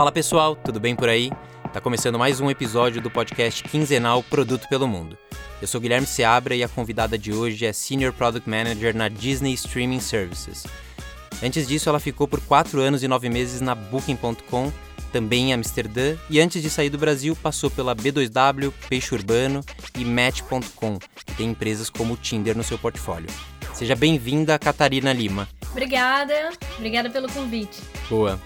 Fala pessoal, tudo bem por aí? Tá começando mais um episódio do podcast quinzenal Produto pelo Mundo. Eu sou Guilherme Seabra e a convidada de hoje é Senior Product Manager na Disney Streaming Services. Antes disso, ela ficou por 4 anos e 9 meses na Booking.com, também em Amsterdã, e antes de sair do Brasil, passou pela B2W, Peixe Urbano e Match.com, que tem empresas como o Tinder no seu portfólio. Seja bem-vinda, Catarina Lima. Obrigada, obrigada pelo convite. Boa.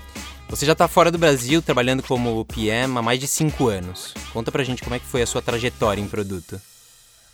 Você já está fora do Brasil trabalhando como PM há mais de 5 anos. Conta pra gente como é que foi a sua trajetória em produto.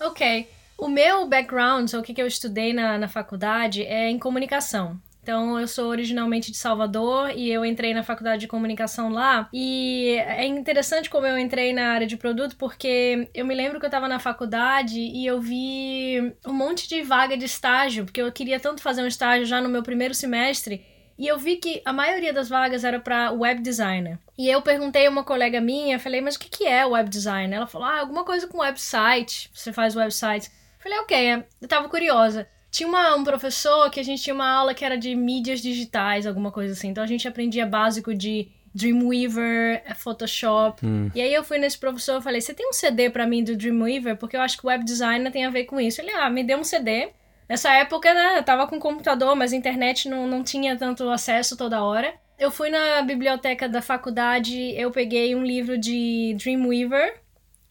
Ok. O meu background, o que, que eu estudei na, na faculdade, é em comunicação. Então, eu sou originalmente de Salvador e eu entrei na faculdade de comunicação lá. E é interessante como eu entrei na área de produto, porque eu me lembro que eu estava na faculdade e eu vi um monte de vaga de estágio, porque eu queria tanto fazer um estágio já no meu primeiro semestre. E eu vi que a maioria das vagas era para web designer. E eu perguntei a uma colega minha, falei, mas o que, que é web designer? Ela falou, ah, alguma coisa com website, você faz websites. Falei, ok, eu tava curiosa. Tinha uma, um professor que a gente tinha uma aula que era de mídias digitais, alguma coisa assim. Então a gente aprendia básico de Dreamweaver, Photoshop. Hum. E aí eu fui nesse professor e falei: Você tem um CD para mim do Dreamweaver? Porque eu acho que o web designer tem a ver com isso. Ele, ah, me deu um CD. Nessa época, né, eu tava com computador, mas a internet não, não tinha tanto acesso toda hora. Eu fui na biblioteca da faculdade, eu peguei um livro de Dreamweaver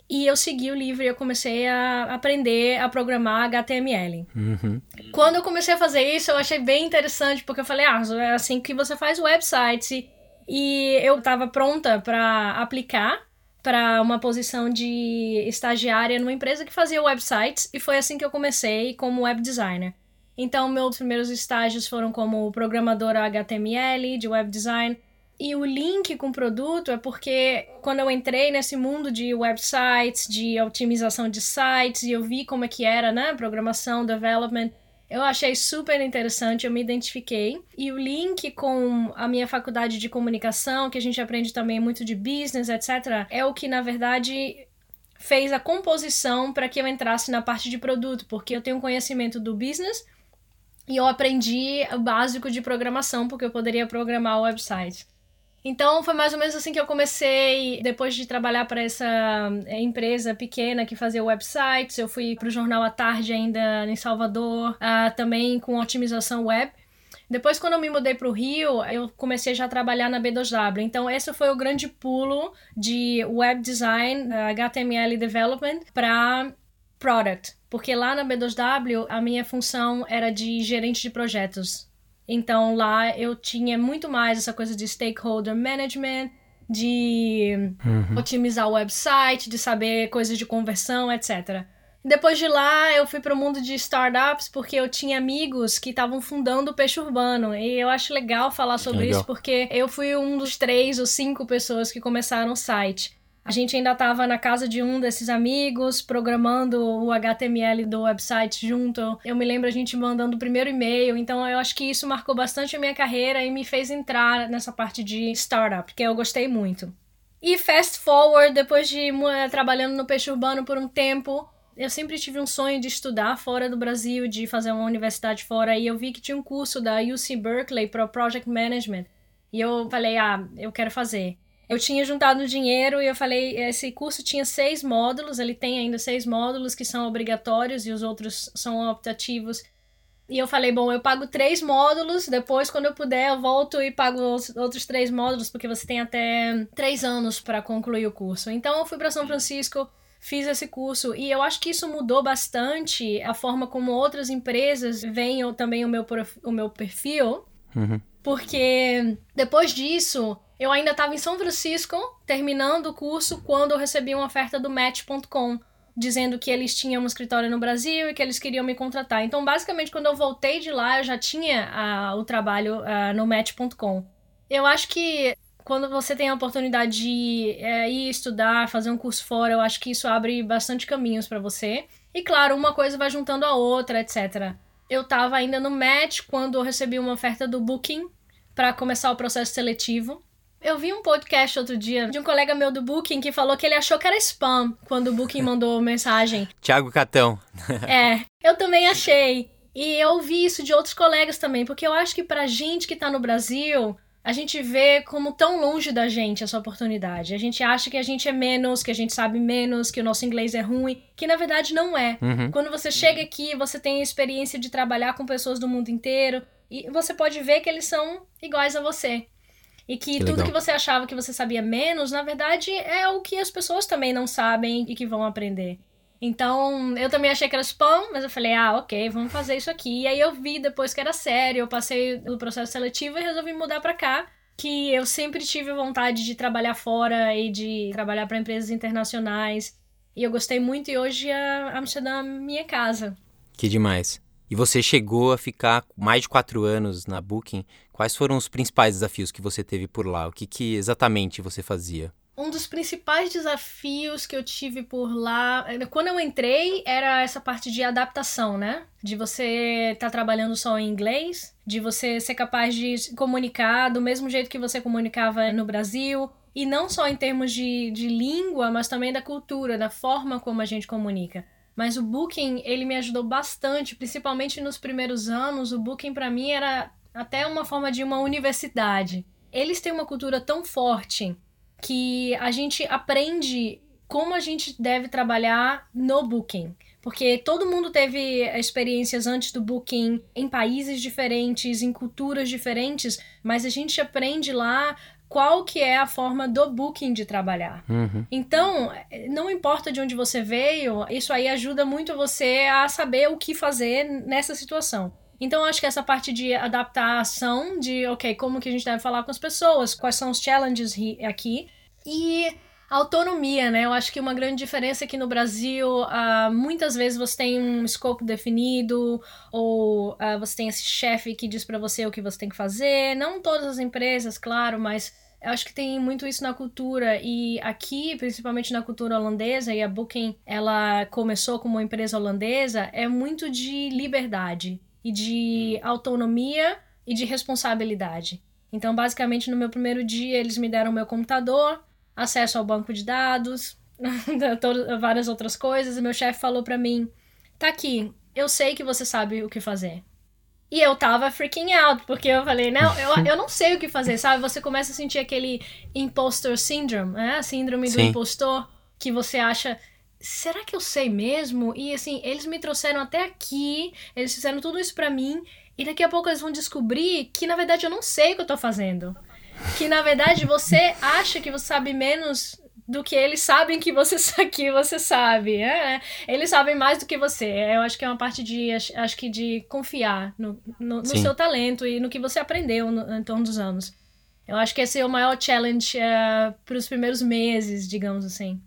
e eu segui o livro e eu comecei a aprender a programar HTML. Uhum. Quando eu comecei a fazer isso, eu achei bem interessante, porque eu falei, ah, é assim que você faz websites. E eu estava pronta para aplicar para uma posição de estagiária numa empresa que fazia websites e foi assim que eu comecei como web designer. Então, meus primeiros estágios foram como programadora HTML, de web design. E o link com o produto é porque quando eu entrei nesse mundo de websites, de otimização de sites, e eu vi como é que era, né? Programação, development, eu achei super interessante, eu me identifiquei. E o link com a minha faculdade de comunicação, que a gente aprende também muito de business, etc., é o que, na verdade, fez a composição para que eu entrasse na parte de produto, porque eu tenho conhecimento do business e eu aprendi o básico de programação, porque eu poderia programar o website. Então foi mais ou menos assim que eu comecei, depois de trabalhar para essa eh, empresa pequena que fazia websites, eu fui para o jornal à tarde ainda em Salvador, uh, também com otimização web. Depois, quando eu me mudei para o Rio, eu comecei já a trabalhar na B2W. Então, esse foi o grande pulo de web design, HTML development, para product. Porque lá na B2W, a minha função era de gerente de projetos. Então lá eu tinha muito mais essa coisa de stakeholder management, de uhum. otimizar o website, de saber coisas de conversão, etc. Depois de lá, eu fui para o mundo de startups porque eu tinha amigos que estavam fundando o Peixe Urbano. E eu acho legal falar sobre legal. isso porque eu fui um dos três ou cinco pessoas que começaram o site. A gente ainda estava na casa de um desses amigos, programando o HTML do website junto. Eu me lembro a gente mandando o primeiro e-mail, então eu acho que isso marcou bastante a minha carreira e me fez entrar nessa parte de startup, que eu gostei muito. E fast forward, depois de trabalhando no peixe urbano por um tempo, eu sempre tive um sonho de estudar fora do Brasil, de fazer uma universidade fora, e eu vi que tinha um curso da UC Berkeley para Project Management. E eu falei, ah, eu quero fazer. Eu tinha juntado dinheiro e eu falei, esse curso tinha seis módulos, ele tem ainda seis módulos que são obrigatórios e os outros são optativos. E eu falei, bom, eu pago três módulos, depois, quando eu puder, eu volto e pago os outros três módulos, porque você tem até três anos para concluir o curso. Então, eu fui para São Francisco, fiz esse curso, e eu acho que isso mudou bastante a forma como outras empresas veem também o meu, o meu perfil, uhum. porque depois disso eu ainda estava em São Francisco, terminando o curso, quando eu recebi uma oferta do Match.com, dizendo que eles tinham um escritório no Brasil e que eles queriam me contratar. Então, basicamente, quando eu voltei de lá, eu já tinha uh, o trabalho uh, no Match.com. Eu acho que quando você tem a oportunidade de uh, ir estudar, fazer um curso fora, eu acho que isso abre bastante caminhos para você. E claro, uma coisa vai juntando a outra, etc. Eu estava ainda no Match quando eu recebi uma oferta do Booking para começar o processo seletivo. Eu vi um podcast outro dia de um colega meu do Booking que falou que ele achou que era spam quando o Booking mandou mensagem. Tiago Catão. é, eu também achei. E eu ouvi isso de outros colegas também, porque eu acho que pra gente que tá no Brasil, a gente vê como tão longe da gente essa oportunidade. A gente acha que a gente é menos, que a gente sabe menos, que o nosso inglês é ruim, que na verdade não é. Uhum. Quando você chega aqui, você tem a experiência de trabalhar com pessoas do mundo inteiro e você pode ver que eles são iguais a você. E que, Que tudo legal. que você achava que você sabia menos, na verdade, é o que as pessoas também não sabem e que vão aprender. Então, eu também achei que era spam, mas eu falei, ah, ok, vamos fazer isso aqui. E aí eu vi depois que era sério, eu passei o processo seletivo e resolvi mudar pra cá. Que eu sempre tive vontade de trabalhar fora e de trabalhar para empresas internacionais. E eu gostei muito e hoje a Amsterdã é minha casa. Que demais. E você chegou a ficar mais de quatro anos na Booking. Quais foram os principais desafios que você teve por lá? O que, que exatamente você fazia? Um dos principais desafios que eu tive por lá, quando eu entrei, era essa parte de adaptação, né? De você estar trabalhando só em inglês, de você ser capaz de se comunicar do mesmo jeito que você comunicava no Brasil, e não só em termos de, de língua, mas também da cultura, da forma como a gente comunica. Mas o Booking, ele me ajudou bastante, principalmente nos primeiros anos. O Booking, para mim, era até uma forma de uma universidade. Eles têm uma cultura tão forte que a gente aprende como a gente deve trabalhar no Booking. Porque todo mundo teve experiências antes do Booking em países diferentes, em culturas diferentes, mas a gente aprende lá qual que é a forma do Booking de trabalhar. Uhum. Então, não importa de onde você veio, isso aí ajuda muito você a saber o que fazer nessa situação. Então, acho que essa parte de adaptação, de, ok, como que a gente deve falar com as pessoas, quais são os challenges aqui, e autonomia, né? Eu acho que uma grande diferença aqui no Brasil, uh, muitas vezes você tem um escopo definido, ou uh, você tem esse chefe que diz para você o que você tem que fazer. Não todas as empresas, claro, mas eu acho que tem muito isso na cultura e aqui, principalmente na cultura holandesa, e a Booking, ela começou como uma empresa holandesa, é muito de liberdade e de autonomia e de responsabilidade. Então, basicamente, no meu primeiro dia, eles me deram meu computador, acesso ao banco de dados, várias outras coisas, e meu chefe falou para mim: "Tá aqui, eu sei que você sabe o que fazer". E eu tava freaking out, porque eu falei, não, eu, eu não sei o que fazer, sabe? Você começa a sentir aquele impostor syndrome, né? Síndrome do Sim. impostor, que você acha, será que eu sei mesmo? E assim, eles me trouxeram até aqui, eles fizeram tudo isso pra mim, e daqui a pouco eles vão descobrir que na verdade eu não sei o que eu tô fazendo. Que na verdade você acha que você sabe menos do que eles sabem que você, que você sabe. É, eles sabem mais do que você. Eu acho que é uma parte de acho que de confiar no, no, no seu talento e no que você aprendeu no, em torno dos anos. Eu acho que esse é o maior challenge uh, para os primeiros meses, digamos assim.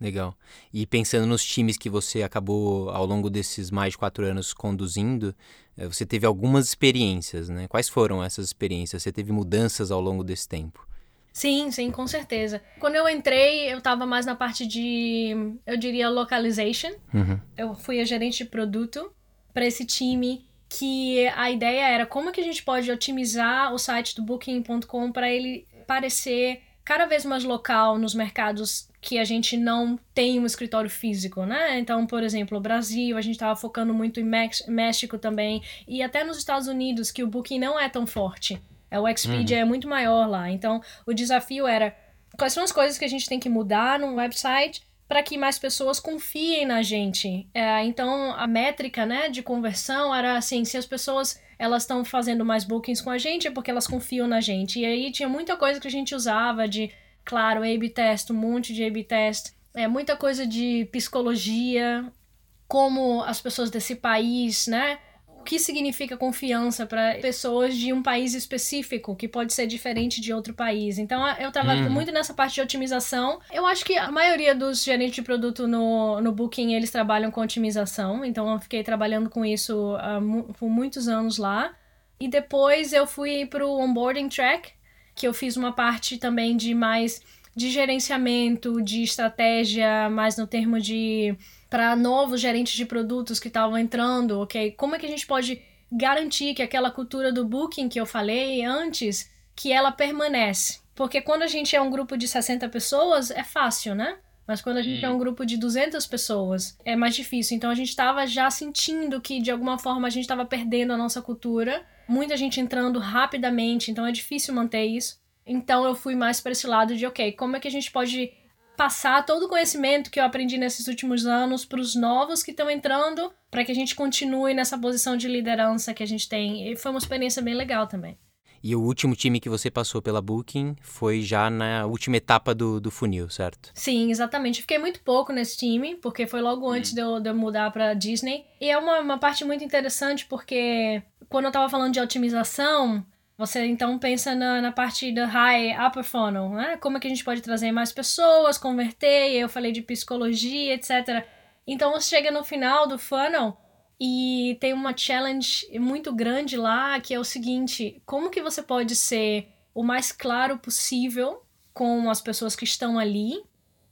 Legal. E pensando nos times que você acabou ao longo desses mais de quatro anos conduzindo, você teve algumas experiências, né? Quais foram essas experiências? Você teve mudanças ao longo desse tempo? Sim, sim, com certeza. Quando eu entrei, eu tava mais na parte de, eu diria, localization. Uhum. Eu fui a gerente de produto para esse time que a ideia era como que a gente pode otimizar o site do booking.com para ele parecer cada vez mais local nos mercados que a gente não tem um escritório físico, né? Então, por exemplo, o Brasil, a gente estava focando muito em México também e até nos Estados Unidos, que o Booking não é tão forte. O Expedia uhum. é muito maior lá. Então, o desafio era quais são as coisas que a gente tem que mudar no website para que mais pessoas confiem na gente. É, então, a métrica, né, de conversão era assim, se as pessoas elas estão fazendo mais bookings com a gente é porque elas confiam na gente. E aí tinha muita coisa que a gente usava de, claro, A/B test, um monte de A/B test, é muita coisa de psicologia, como as pessoas desse país, né, o que significa confiança para pessoas de um país específico, que pode ser diferente de outro país. Então, eu estava Uhum. muito nessa parte de otimização. Eu acho que a maioria dos gerentes de produto no, no Booking, eles trabalham com otimização. Então, eu fiquei trabalhando com isso uh, por muitos anos lá. E depois eu fui para o onboarding track, que eu fiz uma parte também de mais de gerenciamento, de estratégia, mais no termo de para novos gerentes de produtos que estavam entrando, ok? Como é que a gente pode garantir que aquela cultura do booking que eu falei antes, que ela permanece? Porque quando a gente é um grupo de 60 pessoas, é fácil, né? Mas quando a gente é um grupo de 200 pessoas, é mais difícil. Então a gente estava já sentindo que de alguma forma a gente estava perdendo a nossa cultura. Muita gente entrando rapidamente, então é difícil manter isso. Então eu fui mais para esse lado de, ok, como é que a gente pode passar todo o conhecimento que eu aprendi nesses últimos anos para os novos que estão entrando, para que a gente continue nessa posição de liderança que a gente tem. E foi uma experiência bem legal também. E o último time que você passou pela Booking foi já na última etapa do, do funil, certo? Sim, exatamente. Fiquei muito pouco nesse time, porque foi logo antes hum. de, eu, de eu mudar para Disney. E é uma, uma parte muito interessante, porque quando eu estava falando de otimização, você então pensa na, na parte da high upper funnel, né? Como é que a gente pode trazer mais pessoas, converter, eu falei de psicologia, etc. Então você chega no final do funnel e tem uma challenge muito grande lá, que é o seguinte, como que você pode ser o mais claro possível com as pessoas que estão ali,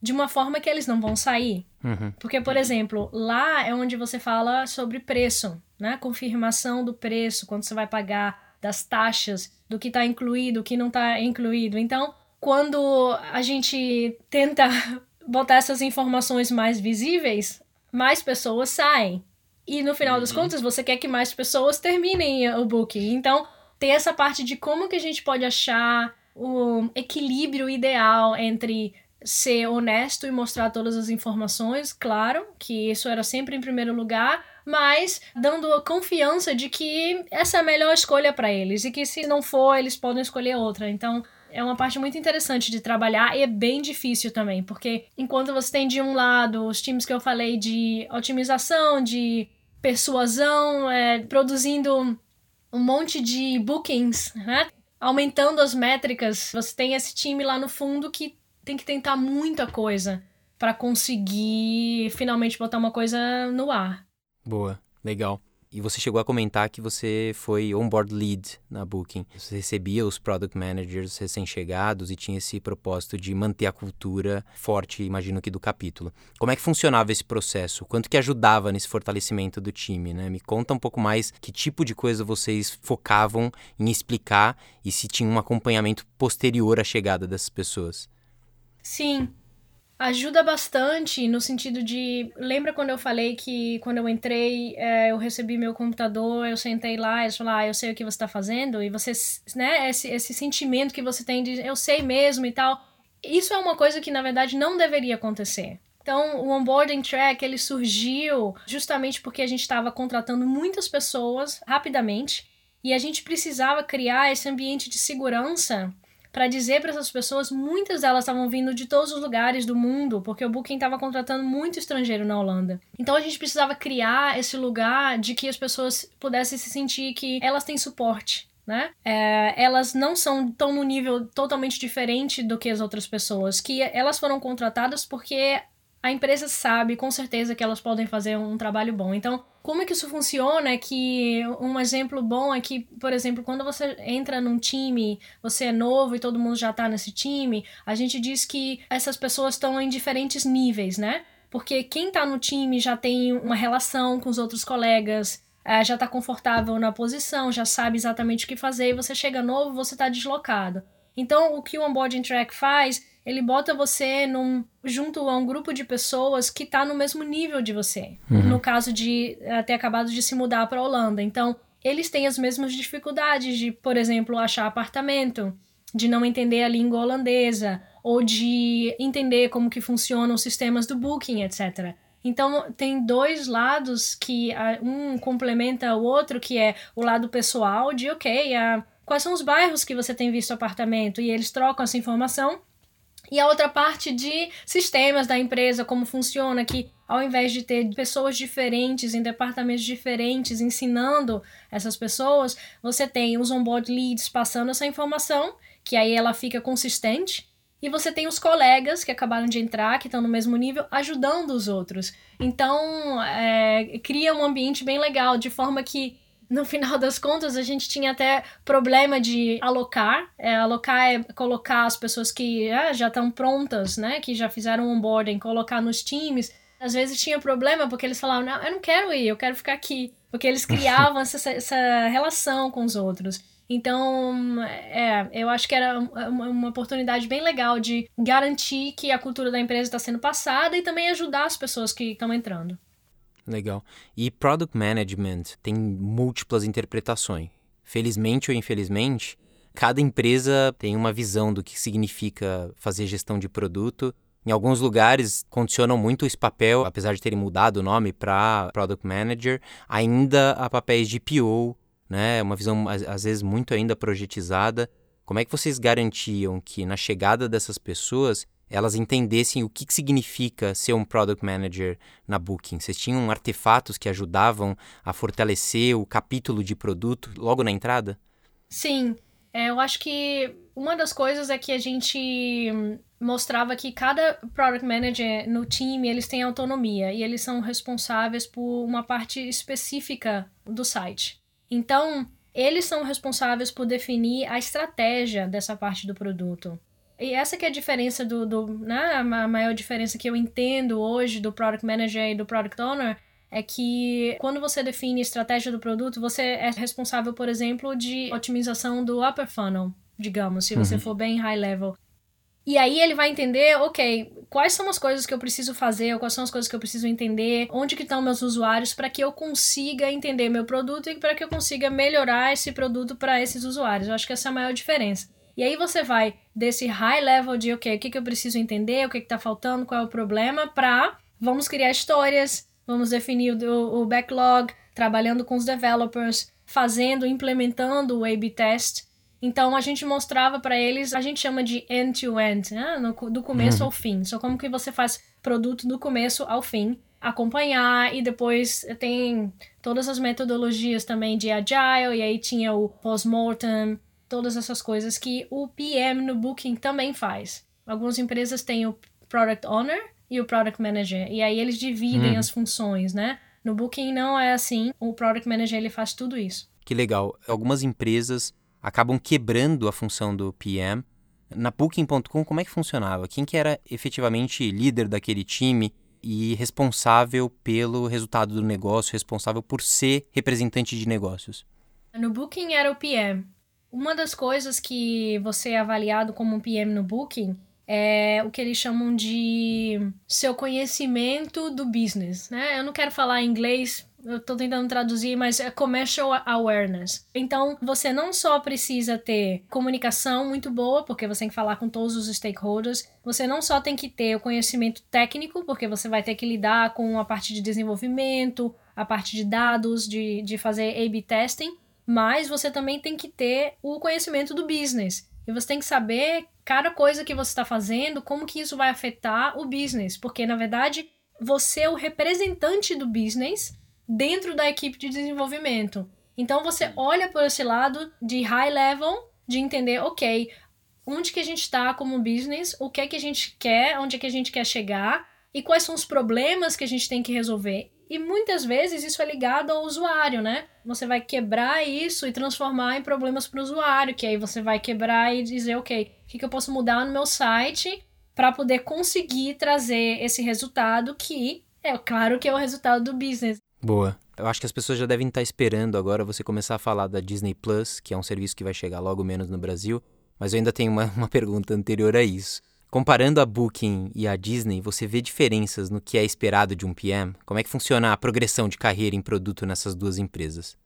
de uma forma que eles não vão sair. Uhum. Porque, por exemplo, lá é onde você fala sobre preço, né? Confirmação do preço, quando você vai pagar das taxas, do que está incluído, o que não está incluído. Então, quando a gente tenta botar essas informações mais visíveis, mais pessoas saem. E no final uhum. das contas, você quer que mais pessoas terminem o booking. Então, tem essa parte de como que a gente pode achar o equilíbrio ideal entre ser honesto e mostrar todas as informações, claro, que isso era sempre em primeiro lugar, mas dando a confiança de que essa é a melhor escolha para eles e que se não for, eles podem escolher outra. Então, é uma parte muito interessante de trabalhar e é bem difícil também, porque enquanto você tem de um lado os times que eu falei de otimização, de persuasão, é, produzindo um monte de bookings, né? aumentando as métricas, você tem esse time lá no fundo que tem que tentar muita coisa para conseguir finalmente botar uma coisa no ar. Boa, legal. E você chegou a comentar que você foi onboard lead na Booking. Você recebia os product managers recém-chegados e tinha esse propósito de manter a cultura forte, imagino que do capítulo. Como é que funcionava esse processo? Quanto que ajudava nesse fortalecimento do time, né? Me conta um pouco mais que tipo de coisa vocês focavam em explicar e se tinha um acompanhamento posterior à chegada dessas pessoas. Sim, Ajuda bastante no sentido de. Lembra quando eu falei que quando eu entrei, é, eu recebi meu computador, eu sentei lá, eles falaram, ah, eu sei o que você está fazendo, e você, né, esse, esse sentimento que você tem de eu sei mesmo e tal. Isso é uma coisa que na verdade não deveria acontecer. Então, o onboarding track ele surgiu justamente porque a gente estava contratando muitas pessoas rapidamente e a gente precisava criar esse ambiente de segurança para dizer para essas pessoas, muitas delas estavam vindo de todos os lugares do mundo, porque o Booking estava contratando muito estrangeiro na Holanda. Então a gente precisava criar esse lugar de que as pessoas pudessem se sentir que elas têm suporte. Né? É, elas não são tão no nível totalmente diferente do que as outras pessoas, que elas foram contratadas porque a empresa sabe com certeza que elas podem fazer um trabalho bom. Então, como é que isso funciona? É que um exemplo bom é que, por exemplo, quando você entra num time, você é novo e todo mundo já está nesse time, a gente diz que essas pessoas estão em diferentes níveis, né? Porque quem está no time já tem uma relação com os outros colegas, é, já está confortável na posição, já sabe exatamente o que fazer, e você chega novo, você está deslocado. Então, o que o onboarding track faz ele bota você num, junto a um grupo de pessoas que está no mesmo nível de você. Uhum. No caso de uh, ter acabado de se mudar para a Holanda. Então, eles têm as mesmas dificuldades de, por exemplo, achar apartamento, de não entender a língua holandesa, ou de entender como que funcionam os sistemas do Booking, etc. Então, tem dois lados que um complementa o outro, que é o lado pessoal de, ok, uh, quais são os bairros que você tem visto apartamento, e eles trocam essa informação e a outra parte de sistemas da empresa, como funciona, que ao invés de ter pessoas diferentes em departamentos diferentes ensinando essas pessoas, você tem os onboard leads passando essa informação, que aí ela fica consistente, e você tem os colegas que acabaram de entrar, que estão no mesmo nível, ajudando os outros. Então, é, cria um ambiente bem legal, de forma que no final das contas, a gente tinha até problema de alocar. É, alocar é colocar as pessoas que é, já estão prontas, né? Que já fizeram onboarding, colocar nos times. Às vezes tinha problema porque eles falavam, não, eu não quero ir, eu quero ficar aqui. Porque eles criavam essa, essa relação com os outros. Então, é, eu acho que era uma, uma oportunidade bem legal de garantir que a cultura da empresa está sendo passada e também ajudar as pessoas que estão entrando. Legal. E product management tem múltiplas interpretações. felizmente ou infelizmente, cada empresa tem uma visão do que significa fazer gestão de produto. Em alguns lugares condicionam muito esse papel, apesar de terem mudado o nome para Product Manager, ainda a papéis de PO, né? Uma visão às vezes muito ainda projetizada. Como é que vocês garantiam que na chegada dessas pessoas elas entendessem o que, significa ser um Product Manager na Booking? Vocês tinham artefatos que ajudavam a fortalecer o capítulo de produto logo na entrada? Sim, é, eu acho que uma das coisas é que a gente mostrava que cada product manager no time eles têm autonomia e eles são responsáveis por uma parte específica do site. Então, eles são responsáveis por definir a estratégia dessa parte do produto. E essa que é a diferença do, do né, a maior diferença que eu entendo hoje do product manager e do product owner é que quando você define a estratégia do produto, você é responsável, por exemplo, de otimização do upper funnel, digamos, se você uhum. for bem high level. E aí ele vai entender, ok, quais são as coisas que eu preciso fazer, quais são as coisas que eu preciso entender, onde que estão meus usuários para que eu consiga entender meu produto e para que eu consiga melhorar esse produto para esses usuários. Eu acho que essa é a maior diferença. E aí você vai desse high level de, ok, o que, que eu preciso entender, o que está faltando, qual é o problema, para vamos criar histórias, vamos definir o, o backlog, trabalhando com os developers, fazendo, implementando o A-B test. Então a gente mostrava para eles, a gente chama de end-to-end, -end, né? No, do começo uhum. ao fim. Só como que você faz produto do começo ao fim, acompanhar e depois tem todas as metodologias também de agile e aí tinha o post-mortem, todas essas coisas que o PM no Booking também faz. Algumas empresas têm o Product Owner e o Product Manager. E aí eles dividem hum. as funções, né? No Booking não é assim. O Product Manager ele faz tudo isso. Que legal. Algumas empresas acabam quebrando a função do PM. Na Booking.com, como é que funcionava? Quem que era efetivamente líder daquele time e responsável pelo resultado do negócio, responsável por ser representante de negócios? No Booking era o PM. Uma das coisas que você é avaliado como um PM no Booking é o que eles chamam de seu conhecimento do business, né? Eu não quero falar em inglês, eu tô tentando traduzir, mas é commercial awareness. Então, você não só precisa ter comunicação muito boa, porque você tem que falar com todos os stakeholders, você não só tem que ter o conhecimento técnico, porque você vai ter que lidar com a parte de desenvolvimento, a parte de dados, de, de fazer A-B testing, mas você também tem que ter o conhecimento do business. E você tem que saber cada coisa que você está fazendo, como que isso vai afetar o business, porque na verdade você é o representante do business dentro da equipe de desenvolvimento. Então você olha por esse lado de high level, de entender, ok, onde que a gente está como business, o que é que a gente quer, onde é que a gente quer chegar e quais são os problemas que a gente tem que resolver. E muitas vezes isso é ligado ao usuário, né? Você vai quebrar isso e transformar em problemas para o usuário, que aí você vai quebrar e dizer, ok, o que, que eu posso mudar no meu site para poder conseguir trazer esse resultado que é claro que é o resultado do business. Boa. Eu acho que as pessoas já devem estar esperando agora você começar a falar da Disney Plus, que é um serviço que vai chegar logo menos no Brasil, mas eu ainda tenho uma, uma pergunta anterior a isso. Comparando a Booking e a Disney, você vê diferenças no que é esperado de um PM? Como é que funciona a progressão de carreira em produto nessas duas empresas?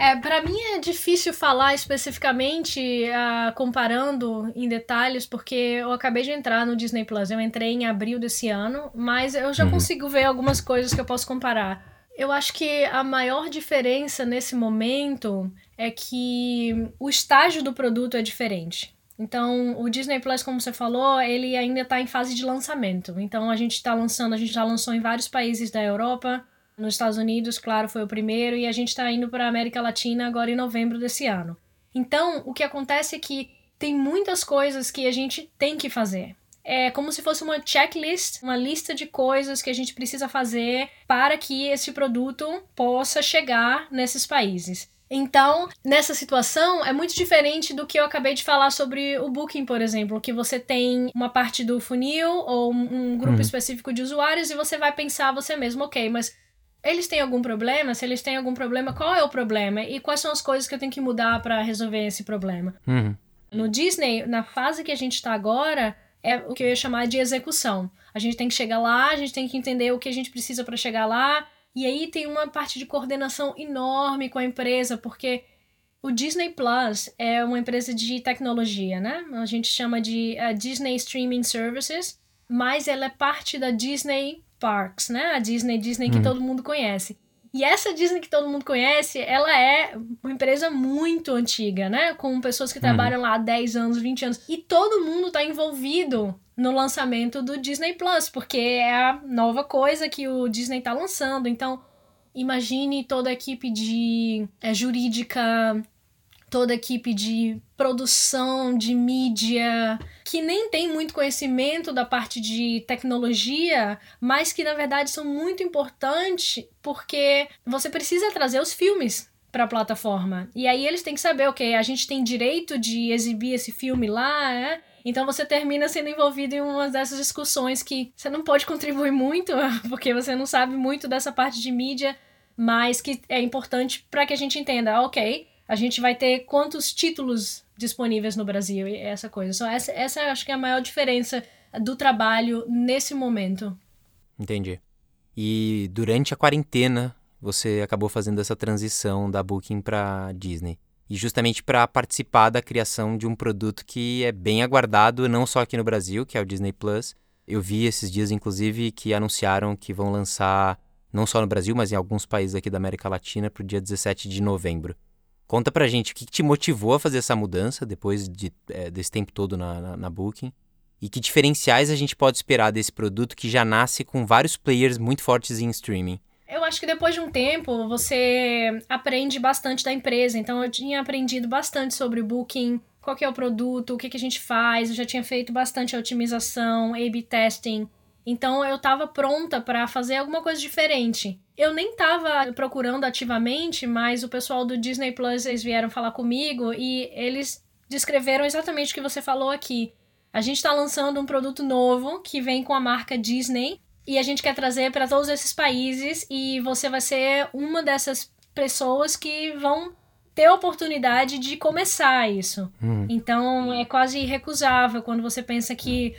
É, para mim é difícil falar especificamente uh, comparando em detalhes, porque eu acabei de entrar no Disney Plus. Eu entrei em abril desse ano, mas eu já uhum. consigo ver algumas coisas que eu posso comparar. Eu acho que a maior diferença nesse momento é que o estágio do produto é diferente. Então, o Disney Plus, como você falou, ele ainda está em fase de lançamento. Então, a gente está lançando, a gente já lançou em vários países da Europa, nos Estados Unidos, claro, foi o primeiro, e a gente está indo para a América Latina agora em novembro desse ano. Então, o que acontece é que tem muitas coisas que a gente tem que fazer. É como se fosse uma checklist, uma lista de coisas que a gente precisa fazer para que esse produto possa chegar nesses países. Então, nessa situação, é muito diferente do que eu acabei de falar sobre o Booking, por exemplo, que você tem uma parte do funil ou um grupo uhum. específico de usuários e você vai pensar você mesmo, ok, mas eles têm algum problema? Se eles têm algum problema, qual é o problema? E quais são as coisas que eu tenho que mudar para resolver esse problema? Uhum. No Disney, na fase que a gente está agora, é o que eu ia chamar de execução. A gente tem que chegar lá, a gente tem que entender o que a gente precisa para chegar lá, e aí tem uma parte de coordenação enorme com a empresa, porque O Disney Plus é uma empresa de tecnologia, né? A gente chama de uh, Disney Streaming Services, mas ela é parte da Disney Parks, né? A Disney, Disney que uhum. todo mundo conhece. E essa Disney que todo mundo conhece, ela é uma empresa muito antiga, né? Com pessoas que uhum. trabalham lá há 10 anos, 20 anos. E todo mundo está envolvido no lançamento do Disney Plus, porque é a nova coisa que o Disney está lançando. Então, imagine toda a equipe de é, jurídica, toda a equipe de produção, de mídia, que nem tem muito conhecimento da parte de tecnologia, mas que na verdade são muito importantes porque você precisa trazer os filmes para a plataforma. E aí eles têm que saber, ok, a gente tem direito de exibir esse filme lá, né? Então você termina sendo envolvido em uma dessas discussões que você não pode contribuir muito, porque você não sabe muito dessa parte de mídia, mas que é importante para que a gente entenda, ok, a gente vai ter quantos títulos disponíveis no Brasil e essa coisa. Só essa, essa acho que é a maior diferença do trabalho nesse momento. Entendi. E durante a quarentena, você acabou fazendo essa transição da Booking para Disney. E justamente para participar da criação de um produto que é bem aguardado, não só aqui no Brasil, que é o Disney Plus. Eu vi esses dias, inclusive, que anunciaram que vão lançar, não só no Brasil, mas em alguns países aqui da América Latina, para o dia 17 de novembro. Conta pra gente o que, te motivou a fazer essa mudança depois de, é, desse tempo todo na, na, na Booking e que diferenciais a gente pode esperar desse produto que já nasce com vários players muito fortes em streaming. Eu acho que depois de um tempo você aprende bastante da empresa. Então eu tinha aprendido bastante sobre o Booking, qual que é o produto, o que, que a gente faz. Eu já tinha feito bastante otimização, A/B testing. Então eu estava pronta para fazer alguma coisa diferente. Eu nem estava procurando ativamente, mas o pessoal do Disney Plus eles vieram falar comigo e eles descreveram exatamente o que você falou aqui. A gente está lançando um produto novo que vem com a marca Disney e a gente quer trazer para todos esses países e você vai ser uma dessas pessoas que vão ter a oportunidade de começar isso. Uhum. Então é quase irrecusável quando você pensa que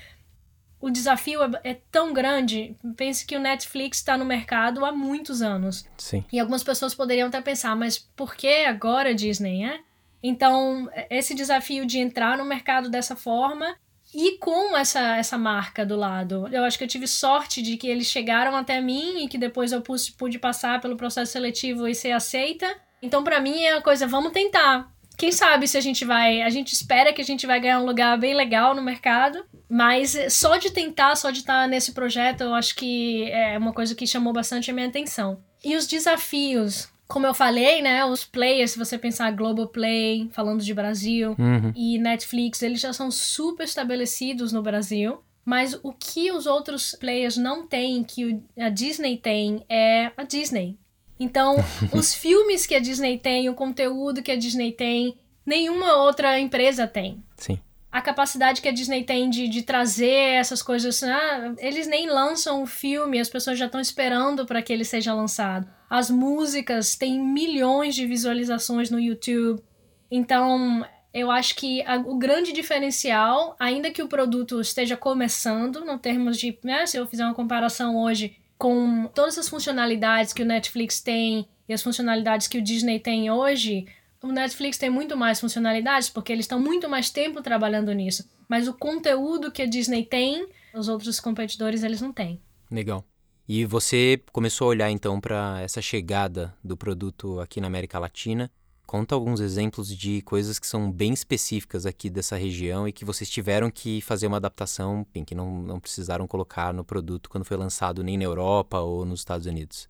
o desafio é, é tão grande. Pense que o Netflix está no mercado há muitos anos. Sim. E algumas pessoas poderiam até pensar, mas por que agora Disney, é? Então, esse desafio de entrar no mercado dessa forma e com essa, essa marca do lado. Eu acho que eu tive sorte de que eles chegaram até mim e que depois eu pude, pude passar pelo processo seletivo e ser aceita. Então, para mim, é a coisa, vamos tentar quem sabe se a gente vai. A gente espera que a gente vai ganhar um lugar bem legal no mercado. Mas só de tentar, só de estar nesse projeto, eu acho que é uma coisa que chamou bastante a minha atenção. E os desafios, como eu falei, né, os players, se você pensar Global Play, falando de Brasil, uhum. e Netflix, eles já são super estabelecidos no Brasil. Mas o que os outros players não têm, que a Disney tem, é a Disney. Então, os filmes que a Disney tem, o conteúdo que a Disney tem, nenhuma outra empresa tem. Sim. A capacidade que a Disney tem de, de trazer essas coisas. Ah, eles nem lançam o filme, as pessoas já estão esperando para que ele seja lançado. As músicas têm milhões de visualizações no YouTube. Então, eu acho que a, o grande diferencial, ainda que o produto esteja começando, no termos de, né, se eu fizer uma comparação hoje com todas as funcionalidades que o Netflix tem e as funcionalidades que o Disney tem hoje, o Netflix tem muito mais funcionalidades porque eles estão muito mais tempo trabalhando nisso. Mas o conteúdo que a Disney tem, os outros competidores eles não têm. Legal. E você começou a olhar então para essa chegada do produto aqui na América Latina Conta alguns exemplos de coisas que são bem específicas aqui dessa região e que vocês tiveram que fazer uma adaptação, enfim, que não, não precisaram colocar no produto quando foi lançado nem na Europa ou nos Estados Unidos.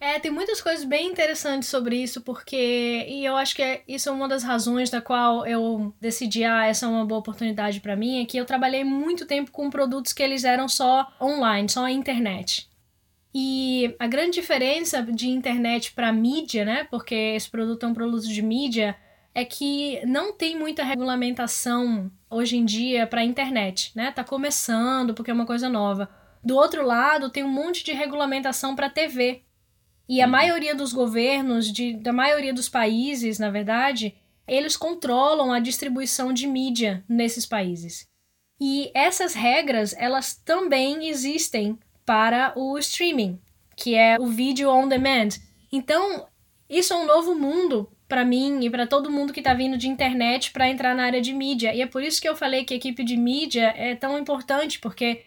É, tem muitas coisas bem interessantes sobre isso, porque. E eu acho que é, isso é uma das razões da qual eu decidi, ah, essa é uma boa oportunidade para mim, é que eu trabalhei muito tempo com produtos que eles eram só online, só a internet. E a grande diferença de internet para mídia, né? Porque esse produto é um produto de mídia, é que não tem muita regulamentação hoje em dia para internet, né? Tá começando porque é uma coisa nova. Do outro lado, tem um monte de regulamentação para TV. E a maioria dos governos, de, da maioria dos países, na verdade, eles controlam a distribuição de mídia nesses países. E essas regras, elas também existem para o streaming, que é o vídeo on demand. Então, isso é um novo mundo para mim e para todo mundo que está vindo de internet para entrar na área de mídia. E é por isso que eu falei que a equipe de mídia é tão importante, porque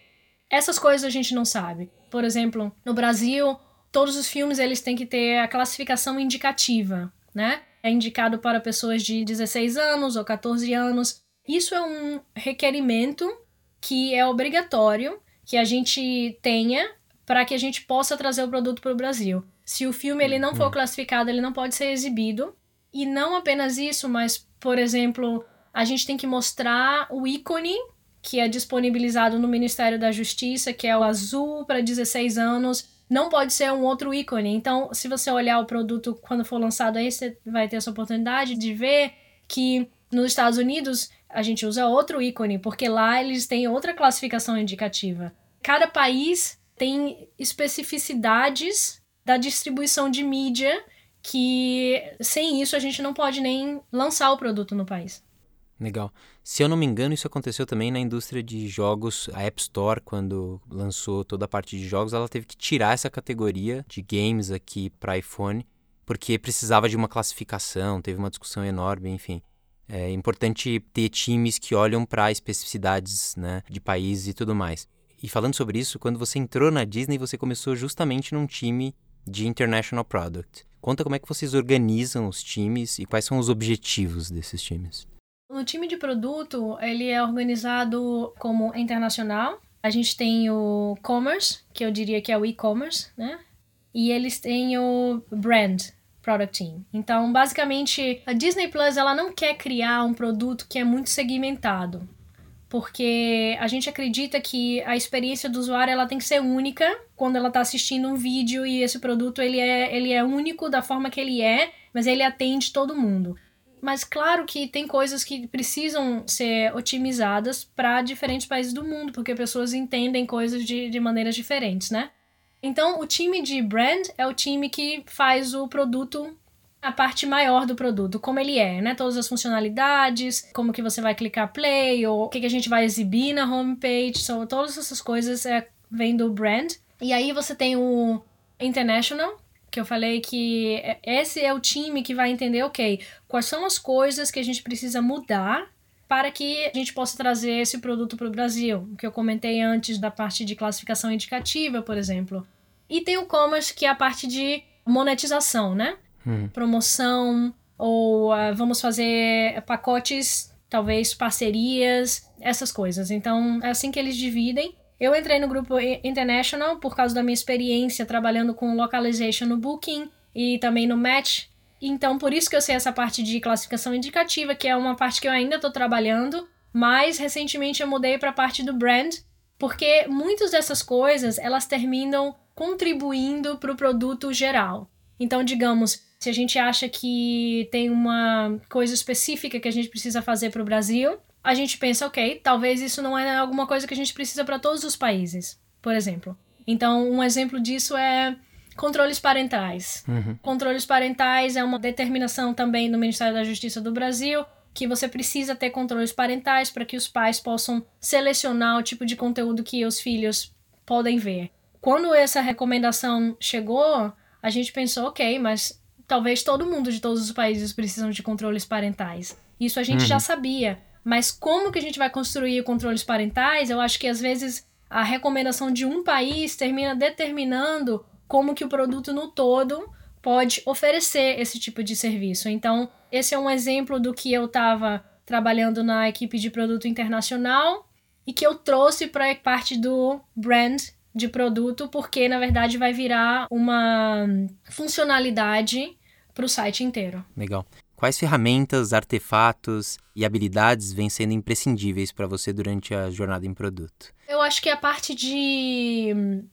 essas coisas a gente não sabe. Por exemplo, no Brasil, todos os filmes eles têm que ter a classificação indicativa, né? É indicado para pessoas de 16 anos ou 14 anos. Isso é um requerimento que é obrigatório que a gente tenha para que a gente possa trazer o produto para o Brasil. Se o filme ele não for uhum. classificado, ele não pode ser exibido. E não apenas isso, mas, por exemplo, a gente tem que mostrar o ícone que é disponibilizado no Ministério da Justiça, que é o azul para 16 anos. Não pode ser um outro ícone. Então, se você olhar o produto quando for lançado aí, você vai ter essa oportunidade de ver que nos Estados Unidos a gente usa outro ícone, porque lá eles têm outra classificação indicativa. Cada país tem especificidades da distribuição de mídia que sem isso a gente não pode nem lançar o produto no país. Legal. Se eu não me engano, isso aconteceu também na indústria de jogos. A App Store, quando lançou toda a parte de jogos, ela teve que tirar essa categoria de games aqui para iPhone, porque precisava de uma classificação, teve uma discussão enorme, enfim. É importante ter times que olham para especificidades né, de países e tudo mais. E falando sobre isso, quando você entrou na Disney, você começou justamente num time de International Product. Conta como é que vocês organizam os times e quais são os objetivos desses times. O time de produto, ele é organizado como internacional. A gente tem o commerce, que eu diria que é o e-commerce, né? E eles têm o brand, product team. Então, basicamente, a Disney Plus ela não quer criar um produto que é muito segmentado porque a gente acredita que a experiência do usuário ela tem que ser única quando ela está assistindo um vídeo e esse produto ele é, ele é único da forma que ele é, mas ele atende todo mundo. Mas claro que tem coisas que precisam ser otimizadas para diferentes países do mundo, porque pessoas entendem coisas de, de maneiras diferentes, né? Então, o time de brand é o time que faz o produto a parte maior do produto, como ele é, né? Todas as funcionalidades, como que você vai clicar play, ou o que, que a gente vai exibir na homepage, são todas essas coisas é, vem do brand. E aí você tem o international, que eu falei que é, esse é o time que vai entender, ok, quais são as coisas que a gente precisa mudar para que a gente possa trazer esse produto para o Brasil, o que eu comentei antes da parte de classificação indicativa, por exemplo. E tem o commerce, que é a parte de monetização, né? uhum. promoção, ou uh, vamos fazer pacotes, talvez parcerias, essas coisas. Então, é assim que eles dividem. Eu entrei no grupo International por causa da minha experiência trabalhando com localization no Booking e também no Match. Então, por isso que eu sei essa parte de classificação indicativa, que é uma parte que eu ainda estou trabalhando, mas recentemente eu mudei para a parte do brand, porque muitas dessas coisas elas terminam contribuindo para o produto geral. Então, digamos, se a gente acha que tem uma coisa específica que a gente precisa fazer para o Brasil, a gente pensa, ok, talvez isso não é alguma coisa que a gente precisa para todos os países, por exemplo. Então, um exemplo disso é controles parentais. Uhum. Controles parentais é uma determinação também do Ministério da Justiça do Brasil que você precisa ter controles parentais para que os pais possam selecionar o tipo de conteúdo que os filhos podem ver. Quando essa recomendação chegou, a gente pensou, ok, mas talvez todo mundo de todos os países precisam de controles parentais. Isso a gente uhum. já sabia. Mas como que a gente vai construir controles parentais? Eu acho que às vezes a recomendação de um país termina determinando como que o produto no todo pode oferecer esse tipo de serviço. Então, esse é um exemplo do que eu estava trabalhando na equipe de produto internacional e que eu trouxe para parte do brand de produto, porque na verdade vai virar uma funcionalidade para o site inteiro. Legal. Quais ferramentas, artefatos e habilidades vêm sendo imprescindíveis para você durante a jornada em produto? Eu acho que a parte de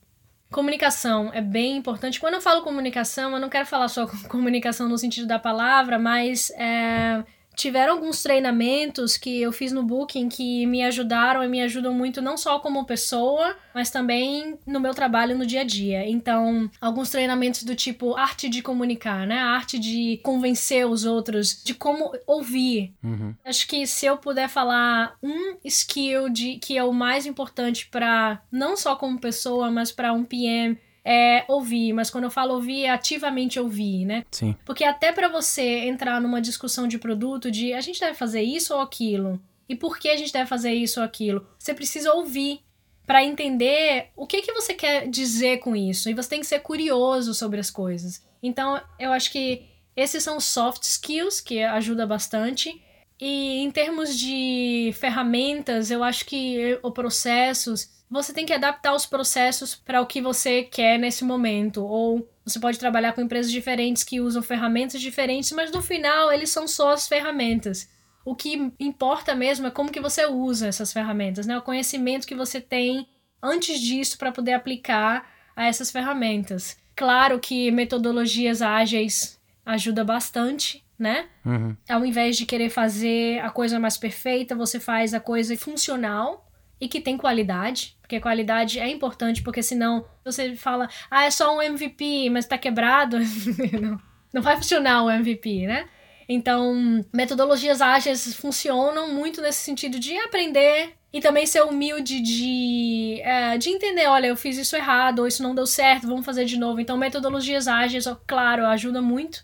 comunicação é bem importante. Quando eu falo comunicação, eu não quero falar só comunicação no sentido da palavra, mas é tiveram alguns treinamentos que eu fiz no Booking que me ajudaram e me ajudam muito não só como pessoa, mas também no meu trabalho no dia a dia. Então, alguns treinamentos do tipo arte de comunicar, né? A arte de convencer os outros, de como ouvir. Uhum. Acho que se eu puder falar um skill de que é o mais importante para não só como pessoa, mas para um PM é ouvir, mas quando eu falo ouvir, é ativamente ouvir, né? Sim. Porque até para você entrar numa discussão de produto, de a gente deve fazer isso ou aquilo, e por que a gente deve fazer isso ou aquilo, você precisa ouvir para entender o que que você quer dizer com isso, e você tem que ser curioso sobre as coisas. Então, eu acho que esses são soft skills que ajuda bastante. E em termos de ferramentas, eu acho que o processos você tem que adaptar os processos para o que você quer nesse momento. Ou você pode trabalhar com empresas diferentes que usam ferramentas diferentes, mas no final eles são só as ferramentas. O que importa mesmo é como que você usa essas ferramentas, né? O conhecimento que você tem antes disso para poder aplicar a essas ferramentas. Claro que metodologias ágeis ajuda bastante, né? Uhum. Ao invés de querer fazer a coisa mais perfeita, você faz a coisa funcional e que tem qualidade, porque qualidade é importante, porque senão você fala, ah, é só um MVP, mas tá quebrado, não, não vai funcionar o MVP, né? Então, metodologias ágeis funcionam muito nesse sentido de aprender e também ser humilde de, é, de entender, olha, eu fiz isso errado, ou isso não deu certo, vamos fazer de novo. Então, metodologias ágeis, claro, ajuda muito.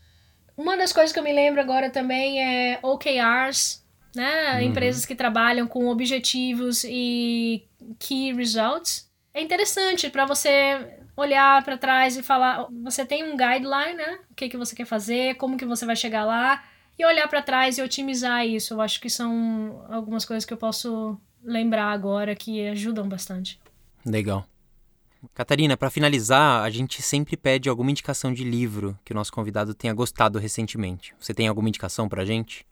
Uma das coisas que eu me lembro agora também é OKRs, né? Uhum. Empresas que trabalham com objetivos e key results. É interessante para você olhar para trás e falar, você tem um guideline, né? O que que você quer fazer, como que você vai chegar lá e olhar para trás e otimizar isso. Eu acho que são algumas coisas que eu posso lembrar agora que ajudam bastante. Legal. Catarina, para finalizar, a gente sempre pede alguma indicação de livro que o nosso convidado tenha gostado recentemente. Você tem alguma indicação pra gente?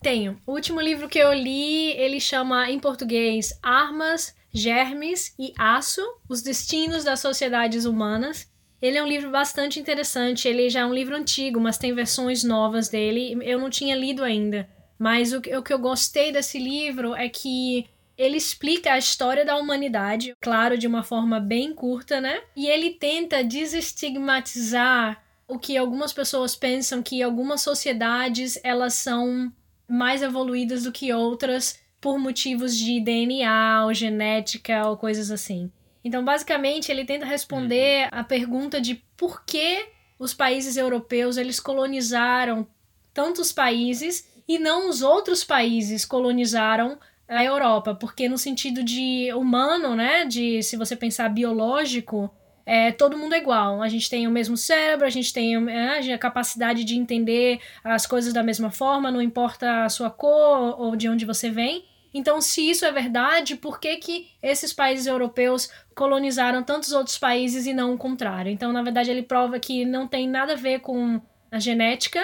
Tenho. O último livro que eu li, ele chama em português Armas, Germes e Aço: Os Destinos das Sociedades Humanas. Ele é um livro bastante interessante. Ele já é um livro antigo, mas tem versões novas dele. Eu não tinha lido ainda. Mas o que eu gostei desse livro é que ele explica a história da humanidade, claro, de uma forma bem curta, né? E ele tenta desestigmatizar o que algumas pessoas pensam que algumas sociedades elas são mais evoluídas do que outras por motivos de DNA ou genética ou coisas assim. Então, basicamente, ele tenta responder uhum. a pergunta de por que os países europeus eles colonizaram tantos países e não os outros países colonizaram a Europa, porque no sentido de humano, né, de se você pensar biológico, é, todo mundo é igual. A gente tem o mesmo cérebro, a gente tem é, a capacidade de entender as coisas da mesma forma, não importa a sua cor ou de onde você vem. Então, se isso é verdade, por que, que esses países europeus colonizaram tantos outros países e não o contrário? Então, na verdade, ele prova que não tem nada a ver com a genética,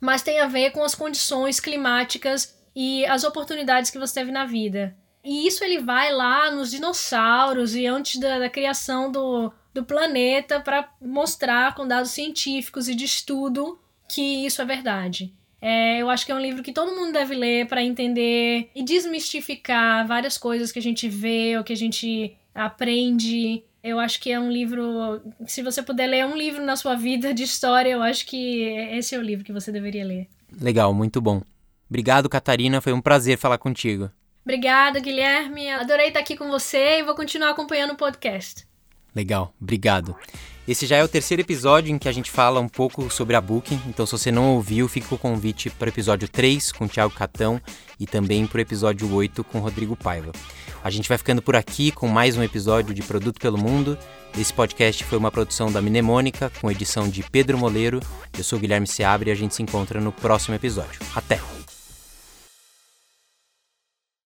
mas tem a ver com as condições climáticas e as oportunidades que você teve na vida. E isso ele vai lá nos dinossauros e antes da, da criação do, do planeta para mostrar com dados científicos e de estudo que isso é verdade. É, eu acho que é um livro que todo mundo deve ler para entender e desmistificar várias coisas que a gente vê ou que a gente aprende. Eu acho que é um livro. Se você puder ler um livro na sua vida de história, eu acho que esse é o livro que você deveria ler. Legal, muito bom. Obrigado, Catarina. Foi um prazer falar contigo. Obrigada, Guilherme. Adorei estar aqui com você e vou continuar acompanhando o podcast. Legal, obrigado. Esse já é o terceiro episódio em que a gente fala um pouco sobre a Booking, então se você não ouviu, fica o convite para o episódio 3 com o Thiago Catão e também para o episódio 8 com o Rodrigo Paiva. A gente vai ficando por aqui com mais um episódio de Produto pelo Mundo. Esse podcast foi uma produção da Mnemônica, com edição de Pedro Moleiro. Eu sou Guilherme Seabre e a gente se encontra no próximo episódio. Até!